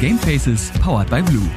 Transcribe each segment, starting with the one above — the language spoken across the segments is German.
Game Faces powered by Blue.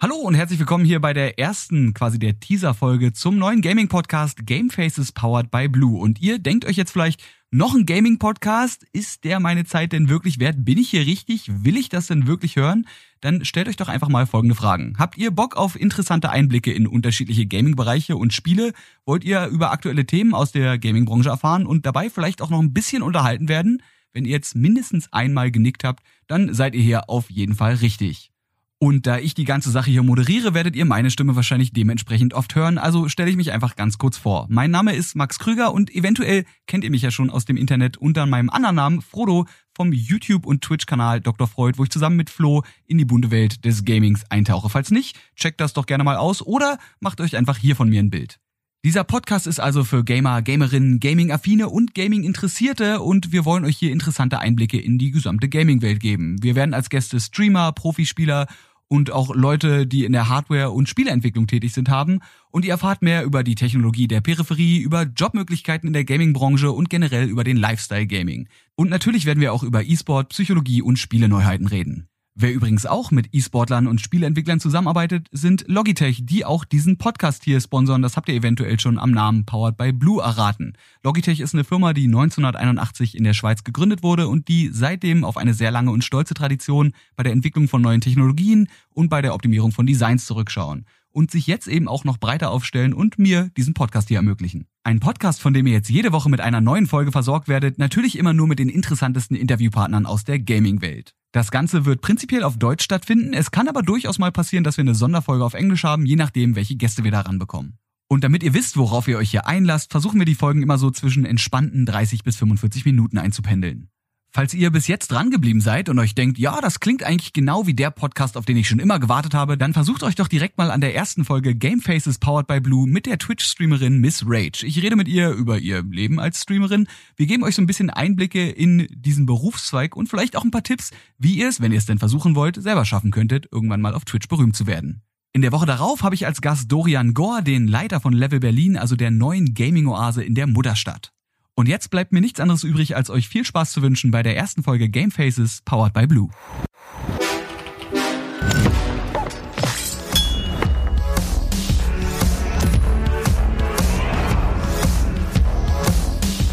Hallo und herzlich willkommen hier bei der ersten, quasi der Teaser-Folge zum neuen Gaming-Podcast Game Faces powered by Blue. Und ihr denkt euch jetzt vielleicht, noch ein Gaming-Podcast? Ist der meine Zeit denn wirklich wert? Bin ich hier richtig? Will ich das denn wirklich hören? Dann stellt euch doch einfach mal folgende Fragen. Habt ihr Bock auf interessante Einblicke in unterschiedliche Gaming-Bereiche und Spiele? Wollt ihr über aktuelle Themen aus der Gaming-Branche erfahren und dabei vielleicht auch noch ein bisschen unterhalten werden? Wenn ihr jetzt mindestens einmal genickt habt, dann seid ihr hier auf jeden Fall richtig. Und da ich die ganze Sache hier moderiere, werdet ihr meine Stimme wahrscheinlich dementsprechend oft hören, also stelle ich mich einfach ganz kurz vor. Mein Name ist Max Krüger und eventuell kennt ihr mich ja schon aus dem Internet unter meinem anderen Namen Frodo vom YouTube- und Twitch-Kanal Dr. Freud, wo ich zusammen mit Flo in die bunte Welt des Gamings eintauche. Falls nicht, checkt das doch gerne mal aus oder macht euch einfach hier von mir ein Bild. Dieser Podcast ist also für Gamer, Gamerinnen, Gaming-Affine und Gaming-Interessierte und wir wollen euch hier interessante Einblicke in die gesamte Gaming-Welt geben. Wir werden als Gäste Streamer, Profispieler und auch Leute, die in der Hardware- und Spieleentwicklung tätig sind, haben und ihr erfahrt mehr über die Technologie der Peripherie, über Jobmöglichkeiten in der Gaming-Branche und generell über den Lifestyle-Gaming. Und natürlich werden wir auch über E-Sport, Psychologie und Spieleneuheiten reden. Wer übrigens auch mit E-Sportlern und Spieleentwicklern zusammenarbeitet, sind Logitech, die auch diesen Podcast hier sponsern. Das habt ihr eventuell schon am Namen Powered by Blue erraten. Logitech ist eine Firma, die 1981 in der Schweiz gegründet wurde und die seitdem auf eine sehr lange und stolze Tradition bei der Entwicklung von neuen Technologien und bei der Optimierung von Designs zurückschauen und sich jetzt eben auch noch breiter aufstellen und mir diesen Podcast hier ermöglichen. Ein Podcast, von dem ihr jetzt jede Woche mit einer neuen Folge versorgt werdet, natürlich immer nur mit den interessantesten Interviewpartnern aus der Gaming-Welt. Das Ganze wird prinzipiell auf Deutsch stattfinden, es kann aber durchaus mal passieren, dass wir eine Sonderfolge auf Englisch haben, je nachdem, welche Gäste wir da ranbekommen. Und damit ihr wisst, worauf ihr euch hier einlasst, versuchen wir die Folgen immer so zwischen entspannten 30 bis 45 Minuten einzupendeln. Falls ihr bis jetzt dran geblieben seid und euch denkt, ja, das klingt eigentlich genau wie der Podcast, auf den ich schon immer gewartet habe, dann versucht euch doch direkt mal an der ersten Folge Game Faces Powered by Blue mit der Twitch-Streamerin Miss Rage. Ich rede mit ihr über ihr Leben als Streamerin. Wir geben euch so ein bisschen Einblicke in diesen Berufszweig und vielleicht auch ein paar Tipps, wie ihr es, wenn ihr es denn versuchen wollt, selber schaffen könntet, irgendwann mal auf Twitch berühmt zu werden. In der Woche darauf habe ich als Gast Dorian Gore, den Leiter von Level Berlin, also der neuen Gaming-Oase in der Mutterstadt. Und jetzt bleibt mir nichts anderes übrig, als euch viel Spaß zu wünschen bei der ersten Folge Game Faces powered by Blue.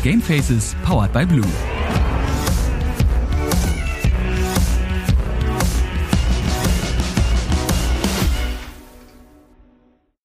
Game Faces powered by Blue.